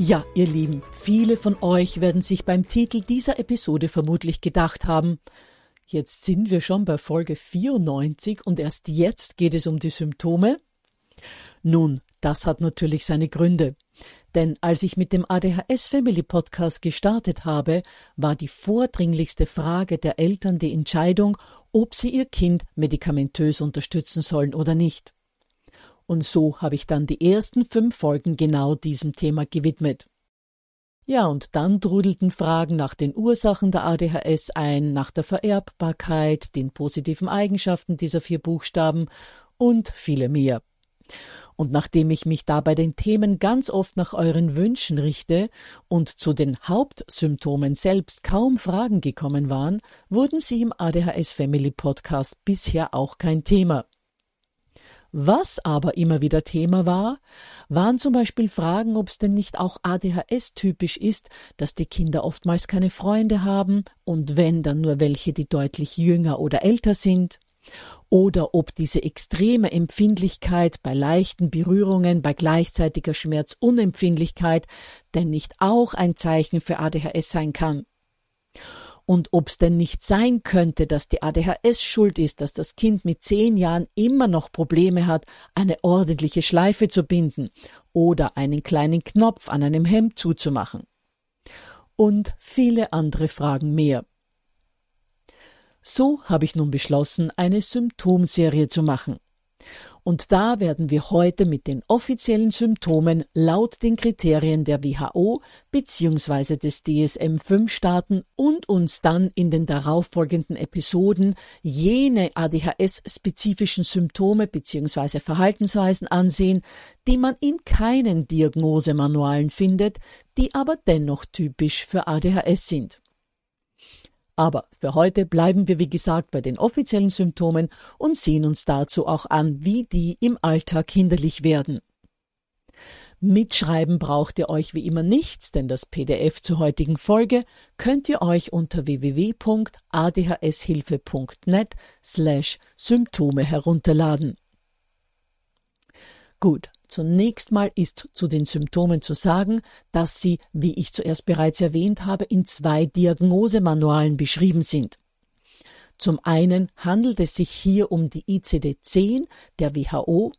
Ja, ihr Lieben, viele von euch werden sich beim Titel dieser Episode vermutlich gedacht haben, jetzt sind wir schon bei Folge 94 und erst jetzt geht es um die Symptome? Nun, das hat natürlich seine Gründe. Denn als ich mit dem ADHS Family Podcast gestartet habe, war die vordringlichste Frage der Eltern die Entscheidung, ob sie ihr Kind medikamentös unterstützen sollen oder nicht. Und so habe ich dann die ersten fünf Folgen genau diesem Thema gewidmet. Ja, und dann trudelten Fragen nach den Ursachen der ADHS ein, nach der Vererbbarkeit, den positiven Eigenschaften dieser vier Buchstaben und viele mehr. Und nachdem ich mich da bei den Themen ganz oft nach euren Wünschen richte und zu den Hauptsymptomen selbst kaum Fragen gekommen waren, wurden sie im ADHS Family Podcast bisher auch kein Thema. Was aber immer wieder Thema war, waren zum Beispiel Fragen, ob es denn nicht auch ADHS typisch ist, dass die Kinder oftmals keine Freunde haben und wenn dann nur welche, die deutlich jünger oder älter sind, oder ob diese extreme Empfindlichkeit bei leichten Berührungen, bei gleichzeitiger Schmerzunempfindlichkeit denn nicht auch ein Zeichen für ADHS sein kann und ob es denn nicht sein könnte, dass die ADHS schuld ist, dass das Kind mit zehn Jahren immer noch Probleme hat, eine ordentliche Schleife zu binden oder einen kleinen Knopf an einem Hemd zuzumachen. Und viele andere Fragen mehr. So habe ich nun beschlossen, eine Symptomserie zu machen. Und da werden wir heute mit den offiziellen Symptomen laut den Kriterien der WHO bzw. des DSM-5 starten und uns dann in den darauffolgenden Episoden jene ADHS-spezifischen Symptome bzw. Verhaltensweisen ansehen, die man in keinen Diagnosemanualen findet, die aber dennoch typisch für ADHS sind. Aber für heute bleiben wir, wie gesagt, bei den offiziellen Symptomen und sehen uns dazu auch an, wie die im Alltag hinderlich werden. Mitschreiben braucht ihr euch wie immer nichts, denn das PDF zur heutigen Folge könnt ihr euch unter www.adhshilfe.net slash Symptome herunterladen. Gut, Zunächst mal ist zu den Symptomen zu sagen, dass sie, wie ich zuerst bereits erwähnt habe, in zwei Diagnosemanualen beschrieben sind. Zum einen handelt es sich hier um die ICD-10 der WHO.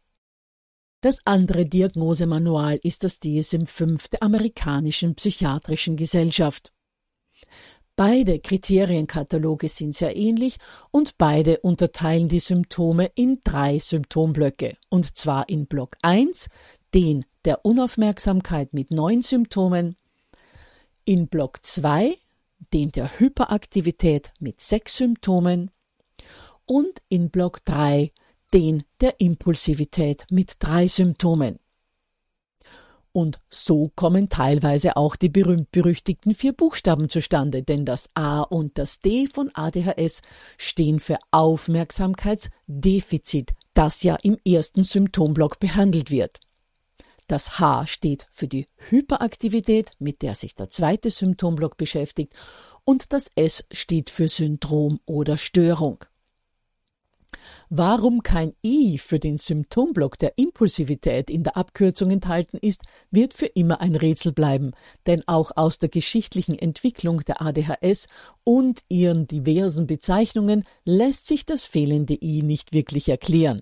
Das andere Diagnosemanual ist das DSM-5 der amerikanischen psychiatrischen Gesellschaft. Beide Kriterienkataloge sind sehr ähnlich und beide unterteilen die Symptome in drei Symptomblöcke, und zwar in Block 1, den der Unaufmerksamkeit mit neun Symptomen, in Block 2, den der Hyperaktivität mit sechs Symptomen. Und in Block 3 den der Impulsivität mit drei Symptomen. Und so kommen teilweise auch die berühmt-berüchtigten vier Buchstaben zustande, denn das A und das D von ADHS stehen für Aufmerksamkeitsdefizit, das ja im ersten Symptomblock behandelt wird. Das H steht für die Hyperaktivität, mit der sich der zweite Symptomblock beschäftigt, und das S steht für Syndrom oder Störung. Warum kein I für den Symptomblock der Impulsivität in der Abkürzung enthalten ist, wird für immer ein Rätsel bleiben, denn auch aus der geschichtlichen Entwicklung der ADHS und ihren diversen Bezeichnungen lässt sich das fehlende I nicht wirklich erklären.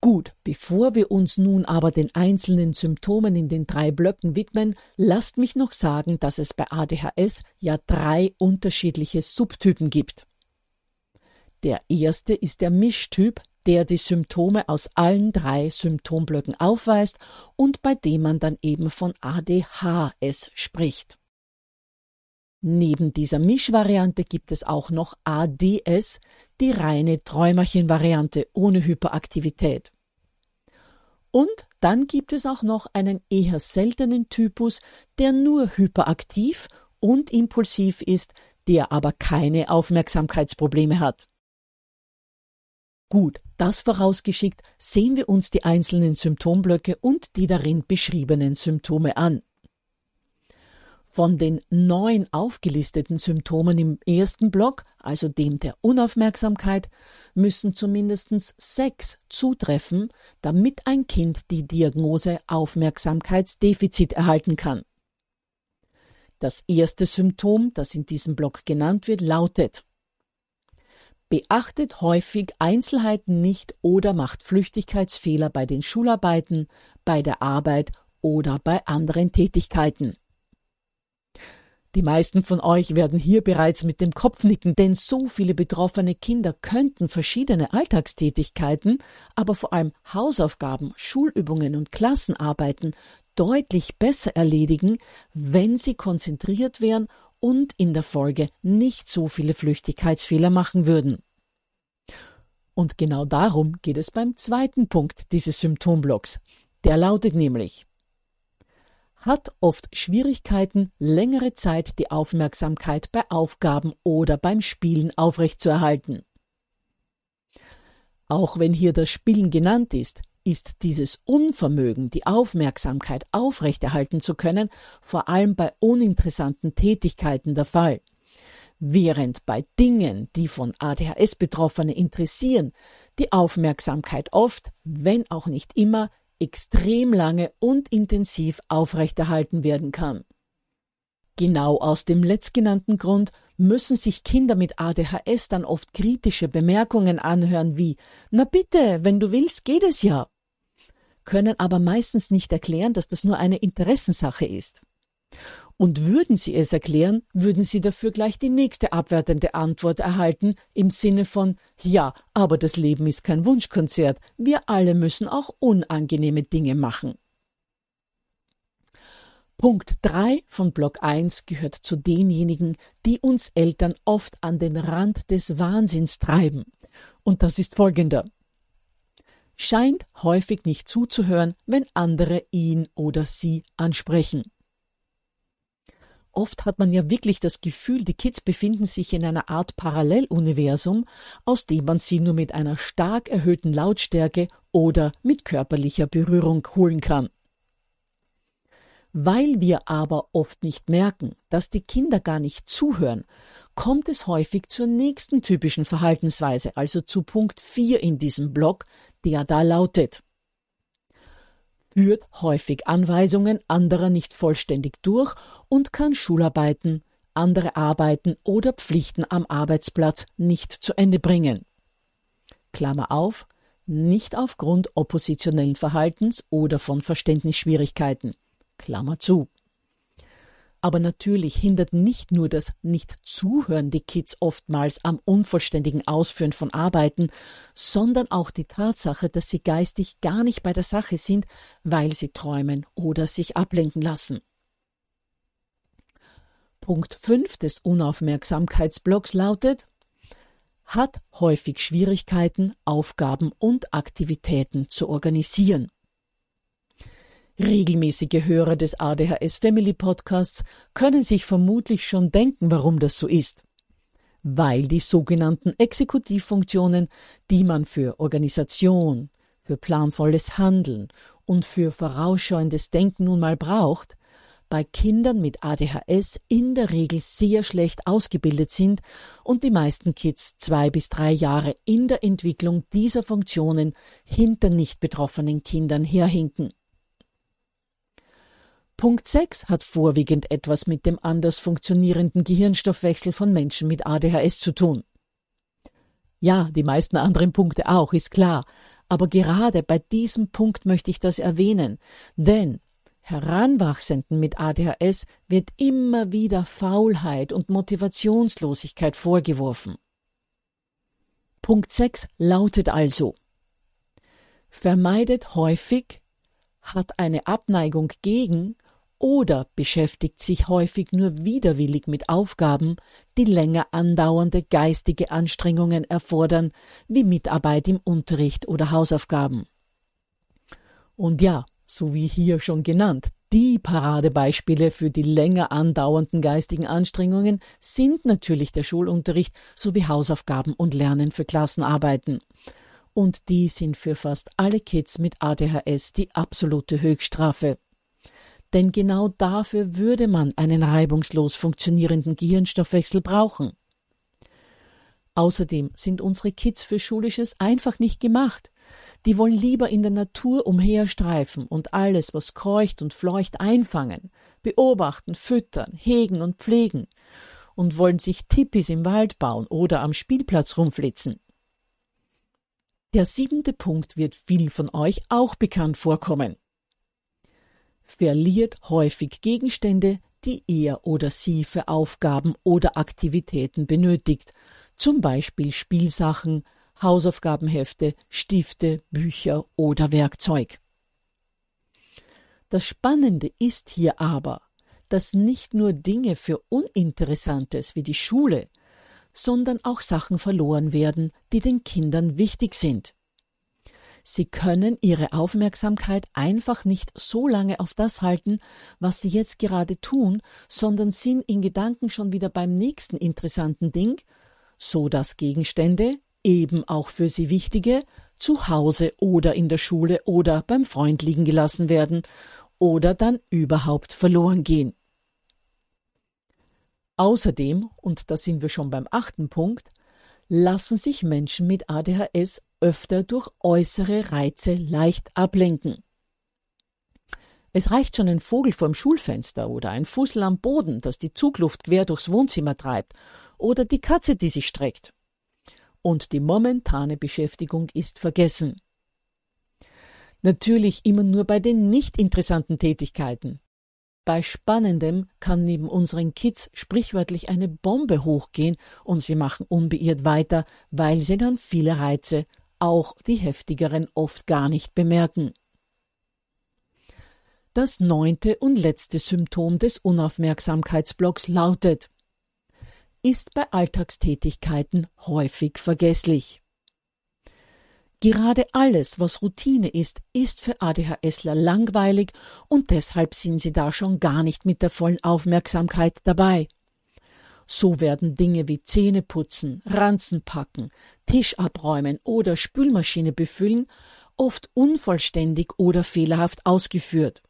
Gut, bevor wir uns nun aber den einzelnen Symptomen in den drei Blöcken widmen, lasst mich noch sagen, dass es bei ADHS ja drei unterschiedliche Subtypen gibt. Der erste ist der Mischtyp, der die Symptome aus allen drei Symptomblöcken aufweist und bei dem man dann eben von ADHS spricht. Neben dieser Mischvariante gibt es auch noch ADS, die reine Träumerchenvariante ohne Hyperaktivität. Und dann gibt es auch noch einen eher seltenen Typus, der nur hyperaktiv und impulsiv ist, der aber keine Aufmerksamkeitsprobleme hat. Gut, das vorausgeschickt, sehen wir uns die einzelnen Symptomblöcke und die darin beschriebenen Symptome an. Von den neun aufgelisteten Symptomen im ersten Block, also dem der Unaufmerksamkeit, müssen zumindest sechs zutreffen, damit ein Kind die Diagnose Aufmerksamkeitsdefizit erhalten kann. Das erste Symptom, das in diesem Block genannt wird, lautet beachtet häufig Einzelheiten nicht oder macht Flüchtigkeitsfehler bei den Schularbeiten, bei der Arbeit oder bei anderen Tätigkeiten. Die meisten von euch werden hier bereits mit dem Kopf nicken, denn so viele betroffene Kinder könnten verschiedene Alltagstätigkeiten, aber vor allem Hausaufgaben, Schulübungen und Klassenarbeiten deutlich besser erledigen, wenn sie konzentriert wären und in der Folge nicht so viele Flüchtigkeitsfehler machen würden. Und genau darum geht es beim zweiten Punkt dieses Symptomblocks. Der lautet nämlich hat oft Schwierigkeiten, längere Zeit die Aufmerksamkeit bei Aufgaben oder beim Spielen aufrechtzuerhalten. Auch wenn hier das Spielen genannt ist, ist dieses Unvermögen, die Aufmerksamkeit aufrechterhalten zu können, vor allem bei uninteressanten Tätigkeiten der Fall. Während bei Dingen, die von ADHS-Betroffene interessieren, die Aufmerksamkeit oft, wenn auch nicht immer, extrem lange und intensiv aufrechterhalten werden kann. Genau aus dem letztgenannten Grund müssen sich Kinder mit ADHS dann oft kritische Bemerkungen anhören wie Na bitte, wenn du willst, geht es ja können aber meistens nicht erklären, dass das nur eine Interessensache ist. Und würden sie es erklären, würden sie dafür gleich die nächste abwertende Antwort erhalten im Sinne von Ja, aber das Leben ist kein Wunschkonzert, wir alle müssen auch unangenehme Dinge machen. Punkt 3 von Block 1 gehört zu denjenigen, die uns Eltern oft an den Rand des Wahnsinns treiben. Und das ist folgender scheint häufig nicht zuzuhören, wenn andere ihn oder sie ansprechen. Oft hat man ja wirklich das Gefühl, die Kids befinden sich in einer Art Paralleluniversum, aus dem man sie nur mit einer stark erhöhten Lautstärke oder mit körperlicher Berührung holen kann. Weil wir aber oft nicht merken, dass die Kinder gar nicht zuhören, kommt es häufig zur nächsten typischen Verhaltensweise, also zu Punkt 4 in diesem Block, der da lautet führt häufig Anweisungen anderer nicht vollständig durch und kann Schularbeiten, andere Arbeiten oder Pflichten am Arbeitsplatz nicht zu Ende bringen. Klammer auf, nicht aufgrund oppositionellen Verhaltens oder von Verständnisschwierigkeiten. Klammer zu. Aber natürlich hindert nicht nur das Nicht-Zuhören die Kids oftmals am unvollständigen Ausführen von Arbeiten, sondern auch die Tatsache, dass sie geistig gar nicht bei der Sache sind, weil sie träumen oder sich ablenken lassen. Punkt 5 des Unaufmerksamkeitsblocks lautet hat häufig Schwierigkeiten, Aufgaben und Aktivitäten zu organisieren. Regelmäßige Hörer des ADHS Family Podcasts können sich vermutlich schon denken, warum das so ist. Weil die sogenannten Exekutivfunktionen, die man für Organisation, für planvolles Handeln und für vorausschauendes Denken nun mal braucht, bei Kindern mit ADHS in der Regel sehr schlecht ausgebildet sind und die meisten Kids zwei bis drei Jahre in der Entwicklung dieser Funktionen hinter nicht betroffenen Kindern herhinken. Punkt 6 hat vorwiegend etwas mit dem anders funktionierenden Gehirnstoffwechsel von Menschen mit ADHS zu tun. Ja, die meisten anderen Punkte auch, ist klar, aber gerade bei diesem Punkt möchte ich das erwähnen, denn Heranwachsenden mit ADHS wird immer wieder Faulheit und Motivationslosigkeit vorgeworfen. Punkt 6 lautet also Vermeidet häufig, hat eine Abneigung gegen oder beschäftigt sich häufig nur widerwillig mit Aufgaben, die länger andauernde geistige Anstrengungen erfordern, wie Mitarbeit im Unterricht oder Hausaufgaben. Und ja, so wie hier schon genannt, die Paradebeispiele für die länger andauernden geistigen Anstrengungen sind natürlich der Schulunterricht sowie Hausaufgaben und Lernen für Klassenarbeiten. Und die sind für fast alle Kids mit ADHS die absolute Höchststrafe denn genau dafür würde man einen reibungslos funktionierenden Gehirnstoffwechsel brauchen. Außerdem sind unsere Kids für Schulisches einfach nicht gemacht. Die wollen lieber in der Natur umherstreifen und alles, was kreucht und fleucht, einfangen, beobachten, füttern, hegen und pflegen und wollen sich Tippis im Wald bauen oder am Spielplatz rumflitzen. Der siebente Punkt wird vielen von euch auch bekannt vorkommen verliert häufig Gegenstände, die er oder sie für Aufgaben oder Aktivitäten benötigt, zum Beispiel Spielsachen, Hausaufgabenhefte, Stifte, Bücher oder Werkzeug. Das Spannende ist hier aber, dass nicht nur Dinge für Uninteressantes wie die Schule, sondern auch Sachen verloren werden, die den Kindern wichtig sind. Sie können ihre Aufmerksamkeit einfach nicht so lange auf das halten, was sie jetzt gerade tun, sondern sind in Gedanken schon wieder beim nächsten interessanten Ding, so dass Gegenstände, eben auch für sie wichtige, zu Hause oder in der Schule oder beim Freund liegen gelassen werden oder dann überhaupt verloren gehen. Außerdem, und da sind wir schon beim achten Punkt, lassen sich Menschen mit ADHS öfter durch äußere Reize leicht ablenken. Es reicht schon ein Vogel vorm Schulfenster oder ein Fussel am Boden, das die Zugluft quer durchs Wohnzimmer treibt, oder die Katze, die sich streckt. Und die momentane Beschäftigung ist vergessen. Natürlich immer nur bei den nicht interessanten Tätigkeiten. Bei Spannendem kann neben unseren Kids sprichwörtlich eine Bombe hochgehen und sie machen unbeirrt weiter, weil sie dann viele Reize auch die heftigeren oft gar nicht bemerken. Das neunte und letzte Symptom des Unaufmerksamkeitsblocks lautet ist bei Alltagstätigkeiten häufig vergesslich. Gerade alles, was Routine ist, ist für ADHSler langweilig und deshalb sind sie da schon gar nicht mit der vollen Aufmerksamkeit dabei. So werden Dinge wie Zähne putzen, Ranzen packen, Tisch abräumen oder Spülmaschine befüllen oft unvollständig oder fehlerhaft ausgeführt.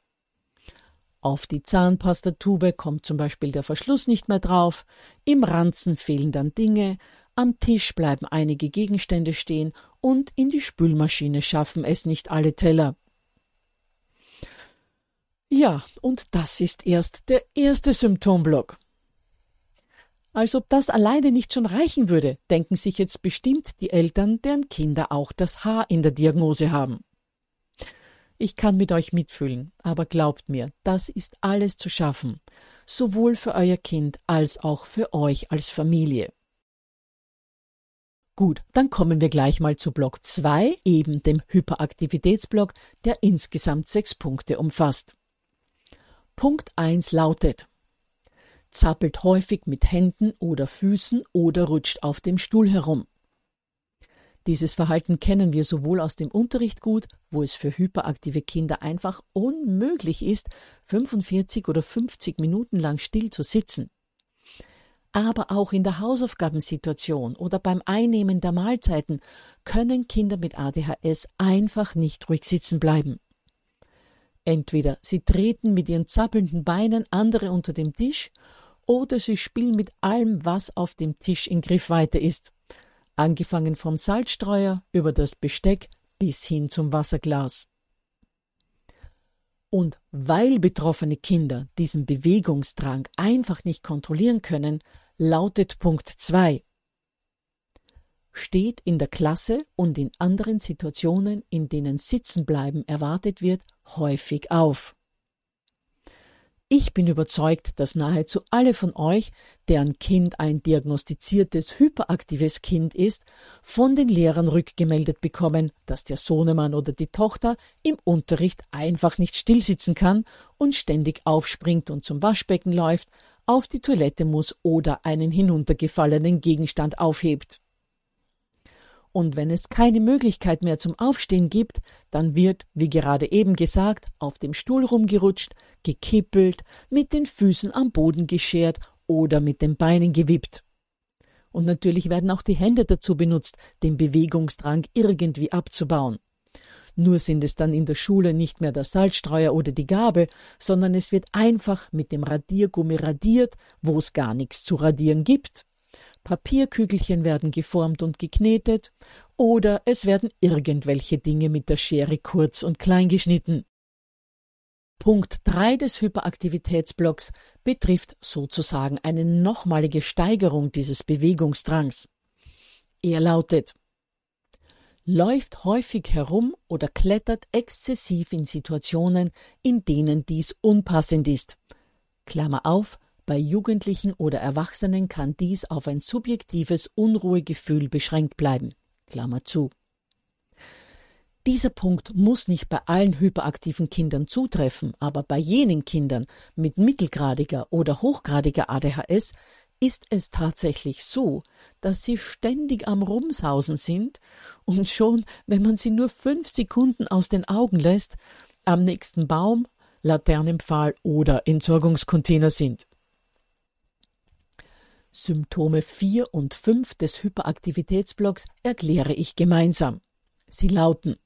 Auf die Zahnpastatube kommt zum Beispiel der Verschluss nicht mehr drauf, im Ranzen fehlen dann Dinge, am Tisch bleiben einige Gegenstände stehen und in die Spülmaschine schaffen es nicht alle Teller. Ja, und das ist erst der erste Symptomblock. Als ob das alleine nicht schon reichen würde, denken sich jetzt bestimmt die Eltern, deren Kinder auch das H in der Diagnose haben. Ich kann mit euch mitfühlen, aber glaubt mir, das ist alles zu schaffen, sowohl für euer Kind als auch für euch als Familie. Gut, dann kommen wir gleich mal zu Block 2, eben dem Hyperaktivitätsblock, der insgesamt sechs Punkte umfasst. Punkt 1 lautet zappelt häufig mit Händen oder Füßen oder rutscht auf dem Stuhl herum. Dieses Verhalten kennen wir sowohl aus dem Unterricht gut, wo es für hyperaktive Kinder einfach unmöglich ist, 45 oder 50 Minuten lang still zu sitzen. Aber auch in der Hausaufgabensituation oder beim Einnehmen der Mahlzeiten können Kinder mit ADHS einfach nicht ruhig sitzen bleiben. Entweder sie treten mit ihren zappelnden Beinen andere unter dem Tisch oder sie spielen mit allem, was auf dem Tisch in Griffweite ist angefangen vom Salzstreuer über das Besteck bis hin zum Wasserglas. Und weil betroffene Kinder diesen Bewegungsdrang einfach nicht kontrollieren können, lautet Punkt 2. Steht in der Klasse und in anderen Situationen, in denen Sitzenbleiben erwartet wird, häufig auf. Ich bin überzeugt, dass nahezu alle von euch, deren Kind ein diagnostiziertes hyperaktives Kind ist, von den Lehrern rückgemeldet bekommen, dass der Sohnemann oder die Tochter im Unterricht einfach nicht stillsitzen kann und ständig aufspringt und zum Waschbecken läuft, auf die Toilette muss oder einen hinuntergefallenen Gegenstand aufhebt. Und wenn es keine Möglichkeit mehr zum Aufstehen gibt, dann wird, wie gerade eben gesagt, auf dem Stuhl rumgerutscht, gekippelt, mit den Füßen am Boden geschert oder mit den Beinen gewippt. Und natürlich werden auch die Hände dazu benutzt, den Bewegungsdrang irgendwie abzubauen. Nur sind es dann in der Schule nicht mehr der Salzstreuer oder die Gabel, sondern es wird einfach mit dem Radiergummi radiert, wo es gar nichts zu radieren gibt. Papierkügelchen werden geformt und geknetet, oder es werden irgendwelche Dinge mit der Schere kurz und klein geschnitten. Punkt 3 des Hyperaktivitätsblocks betrifft sozusagen eine nochmalige Steigerung dieses Bewegungsdrangs. Er lautet läuft häufig herum oder klettert exzessiv in Situationen, in denen dies unpassend ist. Klammer auf, bei Jugendlichen oder Erwachsenen kann dies auf ein subjektives Unruhegefühl beschränkt bleiben. Klammer zu. Dieser Punkt muss nicht bei allen hyperaktiven Kindern zutreffen, aber bei jenen Kindern mit mittelgradiger oder hochgradiger ADHS ist es tatsächlich so, dass sie ständig am Rumsausen sind und schon, wenn man sie nur fünf Sekunden aus den Augen lässt, am nächsten Baum, Laternenpfahl oder Entsorgungscontainer sind. Symptome 4 und 5 des Hyperaktivitätsblocks erkläre ich gemeinsam. Sie lauten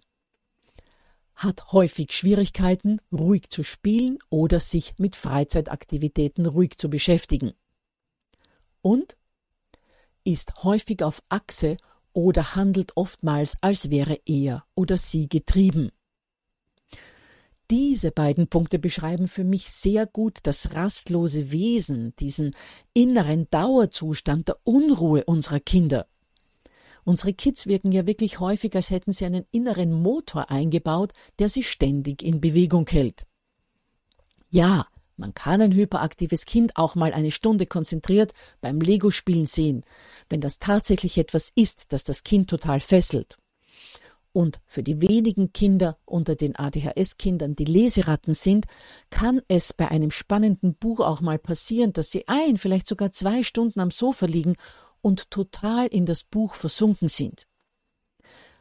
hat häufig Schwierigkeiten, ruhig zu spielen oder sich mit Freizeitaktivitäten ruhig zu beschäftigen. Und ist häufig auf Achse oder handelt oftmals, als wäre er oder sie getrieben. Diese beiden Punkte beschreiben für mich sehr gut das rastlose Wesen, diesen inneren Dauerzustand der Unruhe unserer Kinder. Unsere Kids wirken ja wirklich häufig, als hätten sie einen inneren Motor eingebaut, der sie ständig in Bewegung hält. Ja, man kann ein hyperaktives Kind auch mal eine Stunde konzentriert beim Lego-Spielen sehen, wenn das tatsächlich etwas ist, das das Kind total fesselt. Und für die wenigen Kinder unter den ADHS-Kindern, die Leseratten sind, kann es bei einem spannenden Buch auch mal passieren, dass sie ein, vielleicht sogar zwei Stunden am Sofa liegen und total in das Buch versunken sind.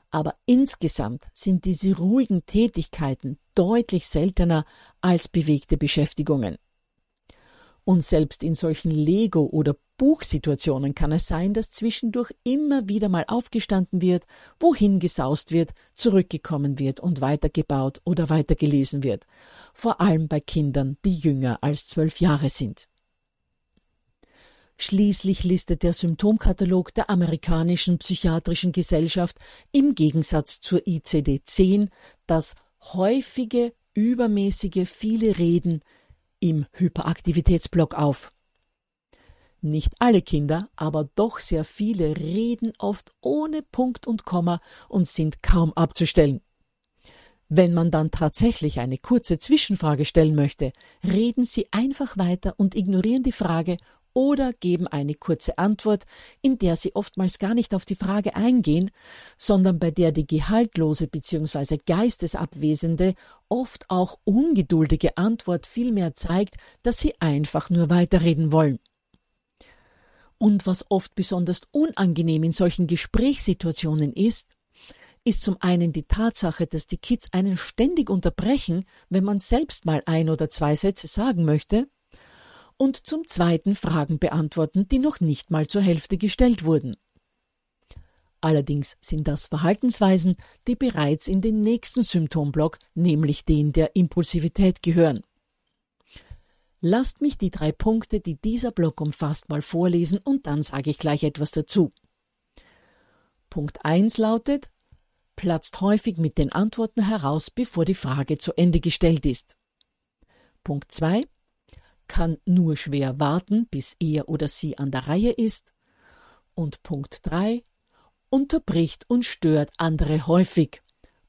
Aber insgesamt sind diese ruhigen Tätigkeiten deutlich seltener als bewegte Beschäftigungen. Und selbst in solchen Lego- oder Buchsituationen kann es sein, dass zwischendurch immer wieder mal aufgestanden wird, wohin gesaust wird, zurückgekommen wird und weitergebaut oder weitergelesen wird. Vor allem bei Kindern, die jünger als zwölf Jahre sind. Schließlich listet der Symptomkatalog der amerikanischen psychiatrischen Gesellschaft im Gegensatz zur ICD-10 das häufige, übermäßige, viele Reden im Hyperaktivitätsblock auf. Nicht alle Kinder, aber doch sehr viele reden oft ohne Punkt und Komma und sind kaum abzustellen. Wenn man dann tatsächlich eine kurze Zwischenfrage stellen möchte, reden sie einfach weiter und ignorieren die Frage oder geben eine kurze Antwort, in der sie oftmals gar nicht auf die Frage eingehen, sondern bei der die gehaltlose bzw. geistesabwesende, oft auch ungeduldige Antwort vielmehr zeigt, dass sie einfach nur weiterreden wollen. Und was oft besonders unangenehm in solchen Gesprächssituationen ist, ist zum einen die Tatsache, dass die Kids einen ständig unterbrechen, wenn man selbst mal ein oder zwei Sätze sagen möchte, und zum zweiten Fragen beantworten, die noch nicht mal zur Hälfte gestellt wurden. Allerdings sind das Verhaltensweisen, die bereits in den nächsten Symptomblock, nämlich den der Impulsivität, gehören. Lasst mich die drei Punkte, die dieser Block umfasst, mal vorlesen und dann sage ich gleich etwas dazu. Punkt 1 lautet, platzt häufig mit den Antworten heraus, bevor die Frage zu Ende gestellt ist. Punkt 2 kann nur schwer warten, bis er oder sie an der Reihe ist. Und Punkt 3 unterbricht und stört andere häufig,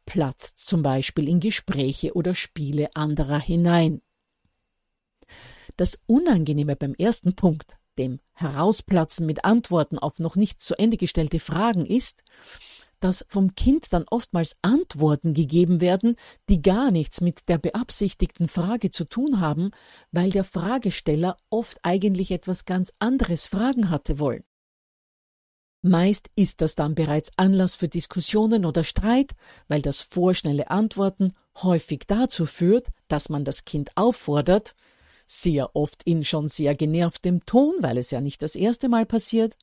platzt zum Beispiel in Gespräche oder Spiele anderer hinein. Das Unangenehme beim ersten Punkt, dem Herausplatzen mit Antworten auf noch nicht zu Ende gestellte Fragen, ist, dass vom Kind dann oftmals Antworten gegeben werden, die gar nichts mit der beabsichtigten Frage zu tun haben, weil der Fragesteller oft eigentlich etwas ganz anderes fragen hatte wollen. Meist ist das dann bereits Anlass für Diskussionen oder Streit, weil das vorschnelle Antworten häufig dazu führt, dass man das Kind auffordert, sehr oft in schon sehr genervtem Ton, weil es ja nicht das erste Mal passiert,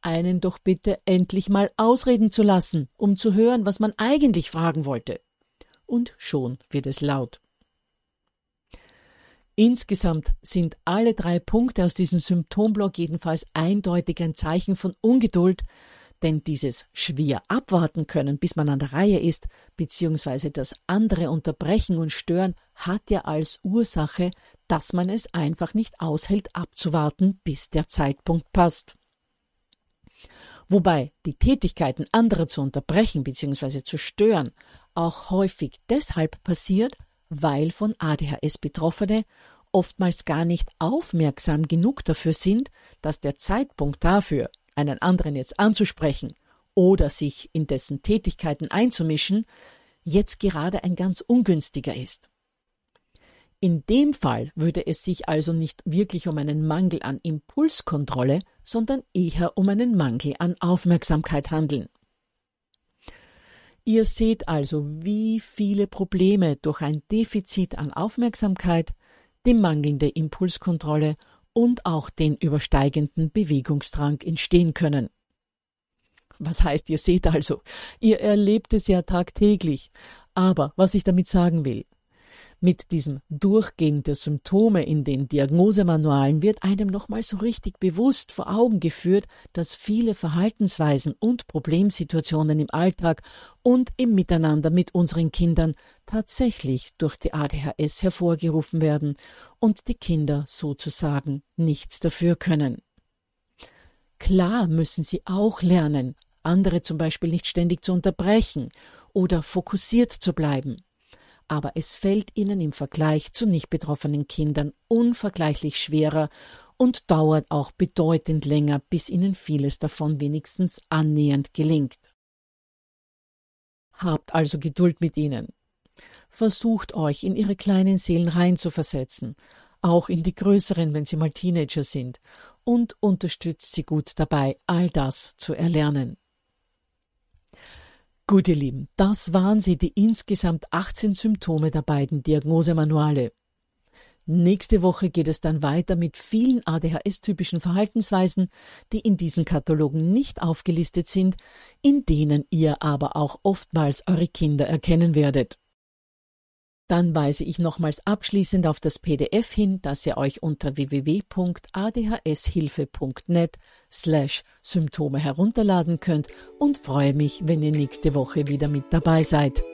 einen doch bitte endlich mal ausreden zu lassen, um zu hören, was man eigentlich fragen wollte. Und schon wird es laut. Insgesamt sind alle drei Punkte aus diesem Symptomblock jedenfalls eindeutig ein Zeichen von Ungeduld, denn dieses schwer abwarten können, bis man an der Reihe ist, beziehungsweise das andere unterbrechen und stören, hat ja als Ursache, dass man es einfach nicht aushält abzuwarten, bis der Zeitpunkt passt wobei die Tätigkeiten anderer zu unterbrechen bzw. zu stören auch häufig deshalb passiert, weil von ADHS Betroffene oftmals gar nicht aufmerksam genug dafür sind, dass der Zeitpunkt dafür, einen anderen jetzt anzusprechen oder sich in dessen Tätigkeiten einzumischen, jetzt gerade ein ganz ungünstiger ist. In dem Fall würde es sich also nicht wirklich um einen Mangel an Impulskontrolle, sondern eher um einen Mangel an Aufmerksamkeit handeln. Ihr seht also, wie viele Probleme durch ein Defizit an Aufmerksamkeit, die mangelnde Impulskontrolle und auch den übersteigenden Bewegungsdrang entstehen können. Was heißt, ihr seht also, ihr erlebt es ja tagtäglich. Aber was ich damit sagen will, mit diesem Durchgehen der Symptome in den Diagnosemanualen wird einem nochmal so richtig bewusst vor Augen geführt, dass viele Verhaltensweisen und Problemsituationen im Alltag und im Miteinander mit unseren Kindern tatsächlich durch die ADHS hervorgerufen werden und die Kinder sozusagen nichts dafür können. Klar müssen sie auch lernen, andere zum Beispiel nicht ständig zu unterbrechen oder fokussiert zu bleiben aber es fällt ihnen im Vergleich zu nicht betroffenen Kindern unvergleichlich schwerer und dauert auch bedeutend länger, bis ihnen vieles davon wenigstens annähernd gelingt. Habt also Geduld mit ihnen. Versucht euch in ihre kleinen Seelen reinzuversetzen, auch in die größeren, wenn sie mal Teenager sind, und unterstützt sie gut dabei, all das zu erlernen. Gut, ihr Lieben, das waren sie, die insgesamt 18 Symptome der beiden Diagnosemanuale. Nächste Woche geht es dann weiter mit vielen ADHS-typischen Verhaltensweisen, die in diesen Katalogen nicht aufgelistet sind, in denen ihr aber auch oftmals eure Kinder erkennen werdet. Dann weise ich nochmals abschließend auf das PDF hin, das ihr euch unter www.adhshilfe.net slash Symptome herunterladen könnt und freue mich, wenn ihr nächste Woche wieder mit dabei seid.